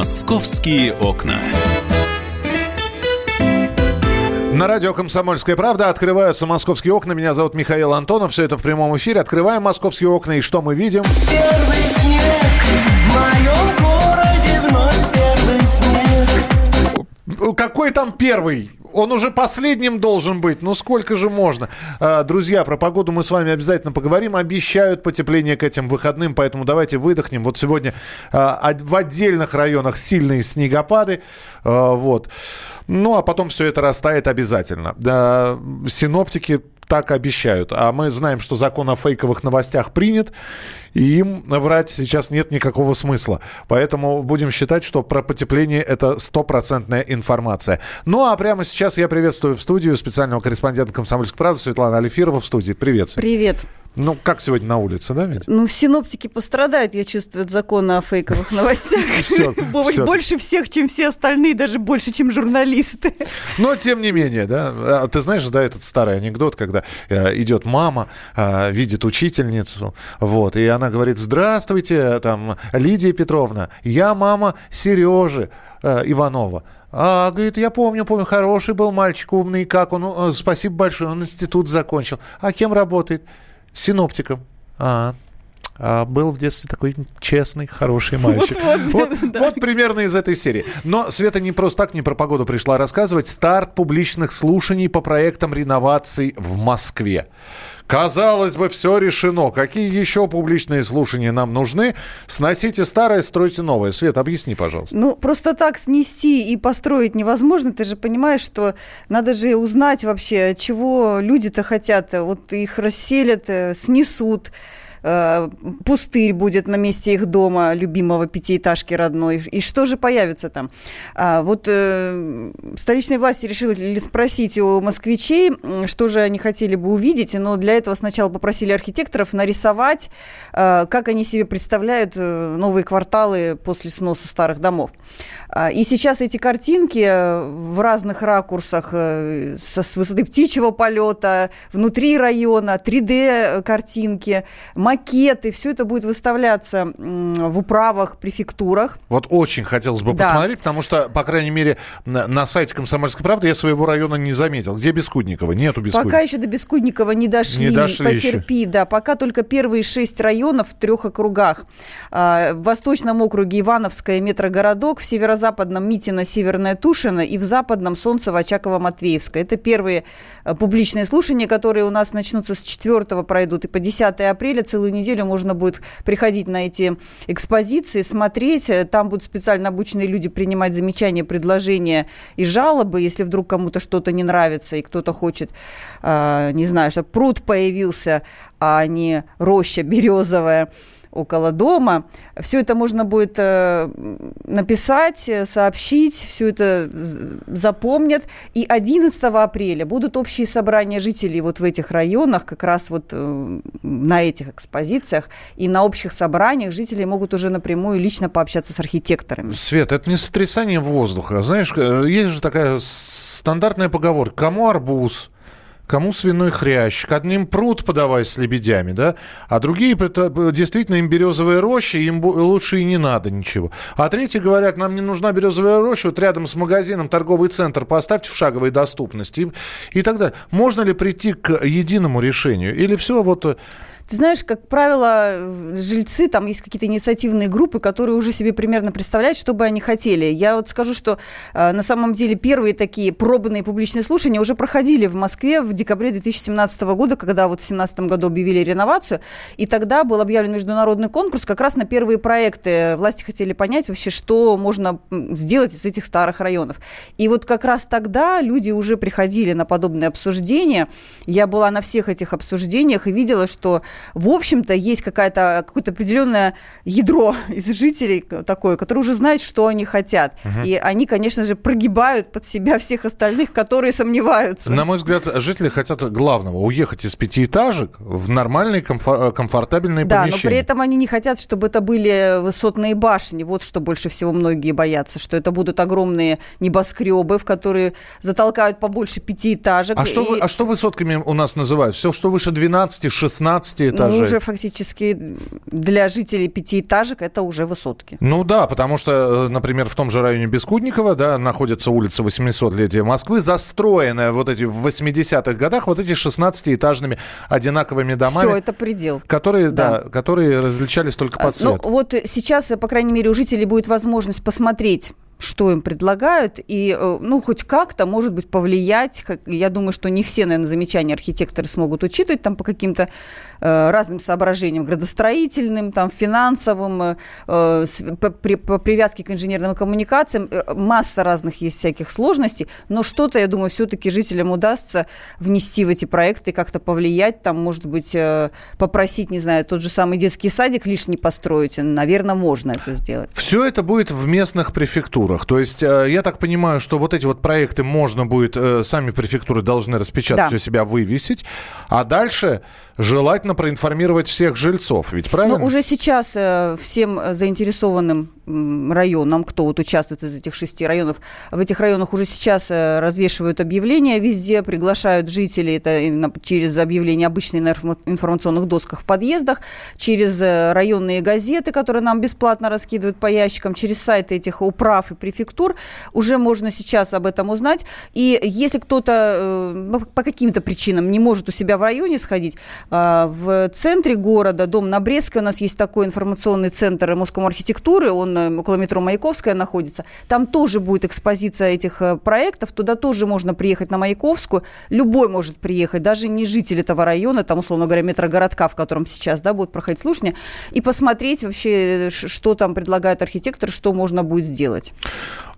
Московские окна. На радио «Комсомольская правда» открываются московские окна. Меня зовут Михаил Антонов. Все это в прямом эфире. Открываем московские окна. И что мы видим? Первый снег в моем городе вновь первый снег. Какой там первый? Он уже последним должен быть. Ну сколько же можно? А, Друзья, про погоду мы с вами обязательно поговорим. Обещают потепление к этим выходным, поэтому давайте выдохнем. Вот сегодня а, в отдельных районах сильные снегопады. А, Вот. Ну, а потом все это растает обязательно. Синоптики так обещают. А мы знаем, что закон о фейковых новостях принят, и им врать сейчас нет никакого смысла. Поэтому будем считать, что про потепление это стопроцентная информация. Ну, а прямо сейчас я приветствую в студию специального корреспондента «Комсомольской правды» Светлана Алифирова в студии. Привет. Привет. Ну, как сегодня на улице, да, ведь? Ну, синоптики пострадают, я чувствую, от закона о фейковых новостях. Больше всех, чем все остальные, даже больше, чем журналисты. Но, тем не менее, да. А Ты знаешь, да, этот старый анекдот, когда э, идет мама, э, видит учительницу, вот, и она говорит, здравствуйте, там, Лидия Петровна, я мама Сережи э, Иванова. А, говорит, я помню, помню, хороший был мальчик, умный, как он, «Э, спасибо большое, он институт закончил. А кем работает? Синоптиком. А, а был в детстве такой честный, хороший мальчик. Вот-вот, Вот, да. вот примерно из этой серии. Но Света не просто так не про погоду пришла рассказывать. Старт публичных слушаний по проектам реноваций в Москве. Казалось бы, все решено. Какие еще публичные слушания нам нужны? Сносите старое, стройте новое. Свет, объясни, пожалуйста. Ну, просто так снести и построить невозможно. Ты же понимаешь, что надо же узнать вообще, чего люди-то хотят. Вот их расселят, э, снесут. Э, Пустырь будет на месте их дома, любимого пятиэтажки родной. И что же появится там? А, вот э, столичные власти решили спросить у москвичей, что же они хотели бы увидеть, но для этого сначала попросили архитекторов нарисовать, э, как они себе представляют э, новые кварталы после сноса старых домов. А, И сейчас эти картинки э, в разных ракурсах со, с высоты птичьего полета, внутри района, 3D-картинки, макеты, все это будет выставляться в управах, префектурах. Вот очень хотелось бы Да. посмотреть, потому что, по крайней мере, на, на сайте «Комсомольской правды» я своего района не заметил. Где Бескудникова? Нету Бескудникова. Пока еще до Бескудникова не дошли. Не дошли Потерпи, да. Пока только первые шесть районов в трех округах. А, В Восточном округе Ивановская, метрогородок, в северо-западном Митино, Северная Тушина и в западном Солнцево, Очаково, Матвеевское. Это первые э, публичные слушания, которые у нас начнутся с 4 пройдут и по 10 апреля целую неделю можно будет приходить на эти экспозиции, смотреть. Э, Там будут специально обученные люди принимать замечания, предложения и жалобы, если вдруг кому-то что-то не нравится и кто-то хочет, э, не знаю, чтобы пруд появился, а не роща березовая около дома. Все это можно будет э, написать, э, сообщить, все это запомнят. И 11 апреля будут общие собрания жителей вот в этих районах, как раз вот э, на этих экспозициях. И на общих собраниях жители могут уже напрямую лично пообщаться с архитекторами. Свет, это не сотрясание воздуха. Знаешь, есть же такая стандартная поговорка. Кому арбуз, кому свиной хрящ, к одним пруд подавай с лебедями, да, а другие прета- действительно им березовая роща, им лучше и не надо ничего. А третьи говорят, нам не нужна березовая роща, вот рядом с магазином торговый центр поставьте в шаговой доступности и, и так далее. Можно ли прийти к единому решению? Или все вот... Ты знаешь, как правило, жильцы, там есть какие-то инициативные группы, которые уже себе примерно представляют, что бы они хотели. Я вот скажу, что э, на самом деле первые такие пробные публичные слушания уже проходили в Москве в декабре 2017 года, когда вот в 2017 году объявили реновацию, и тогда был объявлен международный конкурс как раз на первые проекты. Власти хотели понять вообще, что можно сделать из этих старых районов. И вот как раз тогда люди уже приходили на подобные обсуждения. Я была на всех этих обсуждениях и видела, что в общем-то, есть какая-то, какое-то определенное ядро из жителей такое, которое уже знает, что они хотят. И они, конечно же, прогибают под себя всех остальных, которые сомневаются. На мой взгляд, жители хотят главного – уехать из пятиэтажек в нормальные, комфор- комфортабельные Да, но помещения. при этом они не хотят, чтобы это были высотные башни. Вот что больше всего многие боятся, что это будут огромные небоскребы, в которые затолкают побольше пятиэтажек. А что, И- а что высотками у нас называют? Все, что выше 12, 16 этажей. Ну, уже фактически для жителей пятиэтажек это уже высотки. Ну да, потому что, э, например, в том же районе Бескудникова, да, находится улица 800-летия Москвы, застроенная вот эти в 80-х годах вот эти 16-этажными одинаковыми домами. Все, это предел. Которые, да. Да. которые различались только по А, цвету. Ну, вот сейчас, по крайней мере, у жителей будет возможность посмотреть что им предлагают, и, э, ну, хоть как-то, может быть, повлиять. Я думаю, что не все, наверное, замечания архитекторы смогут учитывать там по каким-то э, разным соображениям, градостроительным, там, финансовым, э, э, по, при- по привязке к инженерным коммуникациям. Э, Масса разных есть всяких сложностей, но что-то, я думаю, все-таки жителям удастся внести в эти проекты, как-то повлиять, там, может быть, э, попросить, не знаю, тот же самый детский садик лишний построить. Наверное, можно это сделать. Все это будет в местных префектурах. То есть, э, я так понимаю, что вот эти вот проекты можно будет, э, сами префектуры должны распечатать Да. у себя, вывесить, а дальше желательно проинформировать всех жильцов. Ведь правильно? Ну, уже сейчас э, всем заинтересованным районам, кто вот участвует из этих шести районов, в этих районах уже сейчас развешивают объявления везде, приглашают жителей, это через объявления обычные на информа- информационных досках в подъездах, через районные газеты, которые нам бесплатно раскидывают по ящикам, через сайты этих управ и префектур, уже можно сейчас об этом узнать. И если кто-то э, по каким-то причинам не может у себя в районе сходить, а, в центре города, дом на Брестской, у нас есть такой информационный центр Моском архитектуры, он э, около метро Маяковская находится. Там тоже будет экспозиция этих э, проектов, туда тоже можно приехать на Маяковскую. Любой может приехать, даже не житель этого района, там, условно говоря, метрогородка, в котором сейчас да, будут проходить слушания, и посмотреть вообще, э, что там предлагает архитектор, что можно будет сделать.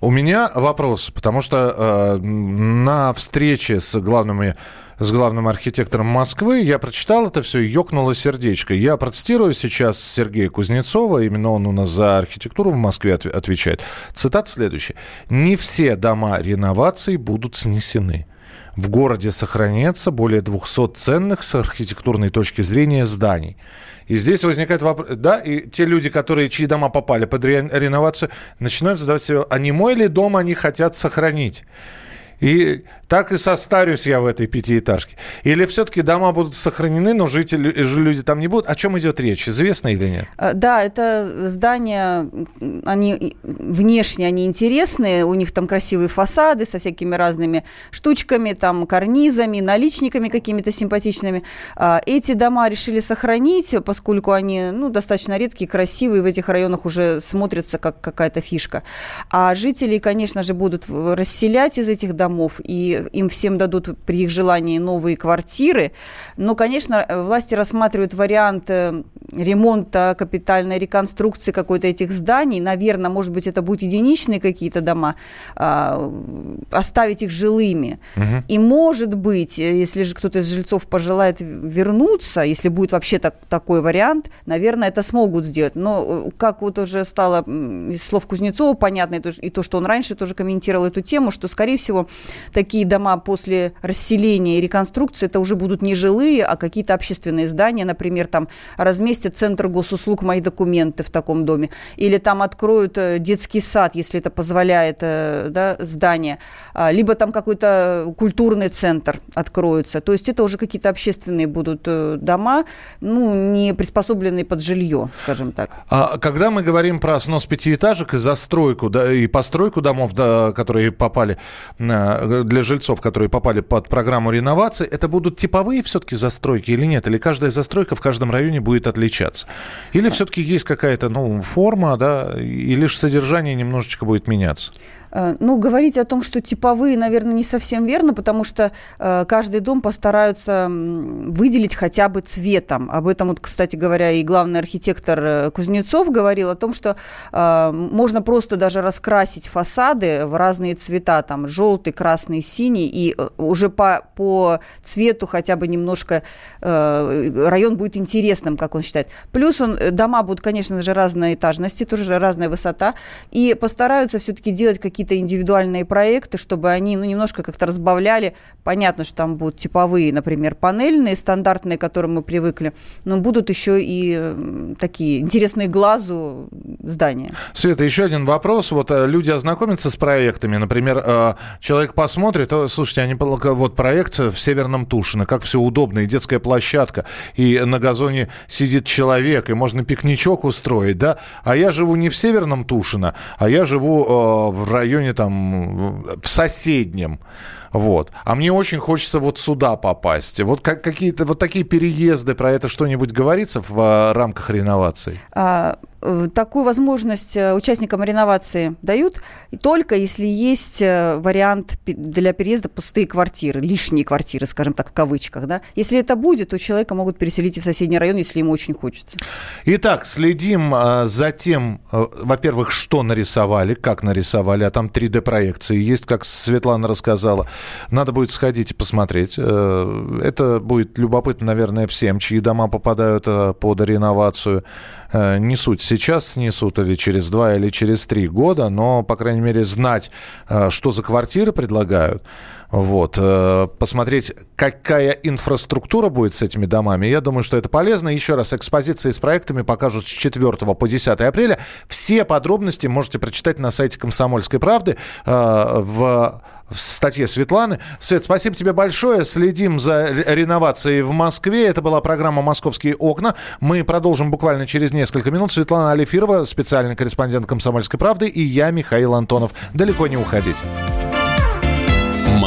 У меня вопрос, потому что э, на встрече с главными с главным архитектором Москвы, я прочитал это все, ёкнуло сердечко. Я процитирую сейчас Сергея Кузнецова, именно он у нас за архитектуру в Москве отв- отвечает. Цитата следующая. «Не все дома реновации будут снесены. В городе сохранится более 200 ценных с архитектурной точки зрения зданий. И здесь возникает вопрос, да, и те люди, которые, чьи дома попали под ре- реновацию, начинают задавать себе, а не мой ли дом они хотят сохранить? И так и состарюсь я в этой пятиэтажке. Или все-таки дома будут сохранены, но жители, ж- люди там не будут? О чем идет речь? Известно или нет? Э, Да, это здания, они внешне они интересные, у них там красивые фасады со всякими разными штучками, там карнизами, наличниками какими-то симпатичными. А, Эти дома решили сохранить, поскольку они ну, достаточно редкие, красивые, в этих районах уже смотрятся как какая-то фишка. А жители, конечно же, будут расселять из этих домов, и им всем дадут при их желании новые квартиры. Но, конечно, власти рассматривают вариант э, ремонта, капитальной реконструкции какой-то этих зданий. Наверное, может быть, это будут единичные какие-то дома, а, оставить их жилыми. И, может быть, э, если же кто-то из жильцов пожелает вернуться, если будет вообще так, такой вариант, наверное, это смогут сделать. Но, э, как вот уже стало из слов Кузнецова понятно, и то, и то, что он раньше тоже комментировал эту тему, что, скорее всего, такие дома после расселения и реконструкции, это уже будут не жилые, а какие-то общественные здания, например, там разместят центр госуслуг «Мои документы» в таком доме, или там откроют э, детский сад, если это позволяет э, да, здание, А, либо там какой-то культурный центр откроется. То есть это уже какие-то общественные будут э, дома, ну, не приспособленные под жилье, скажем так. А когда мы говорим про снос пятиэтажек и застройку, да, и постройку домов, да, которые попали на- для жильцов, которые попали под программу реновации, это будут типовые все-таки застройки или нет? Или каждая застройка в каждом районе будет отличаться? Или все-таки есть какая-то ну, форма, да, и лишь содержание немножечко будет меняться? Э, Ну, говорить о том, что типовые, наверное, не совсем верно, потому что э, каждый дом постараются выделить хотя бы цветом. Об этом, вот, кстати говоря, и главный архитектор э, Кузнецов говорил о том, что можно просто даже раскрасить фасады в разные цвета, там желтый, красный, синий, и уже по, по цвету хотя бы немножко район будет интересным, как он считает. Плюс он, дома будут, конечно же, разной этажности, тоже разная высота, и постараются все-таки делать какие-то какие-то индивидуальные проекты, чтобы они ну, немножко как-то разбавляли. Понятно, что там будут типовые, например, панельные, стандартные, к которым мы привыкли, но будут еще и такие интересные глазу здания. Света, еще один вопрос. Вот э, люди ознакомятся с проектами. Например, э, человек посмотрит, «О, слушайте, они пол- вот проект в Северном Тушино, как все удобно, и детская площадка, и на газоне сидит человек, и можно пикничок устроить, да? А я живу не в Северном Тушино, а я живу э, в районе там, в соседнем. Вот. А мне очень хочется вот сюда попасть. Вот как, какие-то вот такие переезды, про это что-нибудь говорится в э, рамках реновации? А, Такую возможность э, участникам реновации дают, только если есть э, вариант для переезда пустые квартиры, лишние квартиры, скажем так, в кавычках. Да? Если это будет, то человека могут переселить и в соседний район, если ему очень хочется. Итак, следим э, за тем, э, во-первых, что нарисовали, как нарисовали, а там 3D-проекции есть, как Светлана рассказала. Надо будет сходить и посмотреть. Э, Это будет любопытно, наверное, всем, чьи дома попадают э, под реновацию. Э, Не суть, сейчас снесут или через два, или через три года, но, по крайней мере, знать, э, что за квартиры предлагают, вот, э, посмотреть, какая инфраструктура будет с этими домами. Я думаю, что это полезно. Еще раз, экспозиции с проектами покажут с 4 по 10 апреля. Все подробности можете прочитать на сайте «Комсомольской правды» э, в в статье Светланы. Свет, спасибо тебе большое. Следим за ре- реновацией в Москве. Это была программа «Московские окна». Мы продолжим буквально через несколько минут. Светлана Алифирова, специальный корреспондент «Комсомольской правды», и я, Михаил Антонов. Далеко не уходить.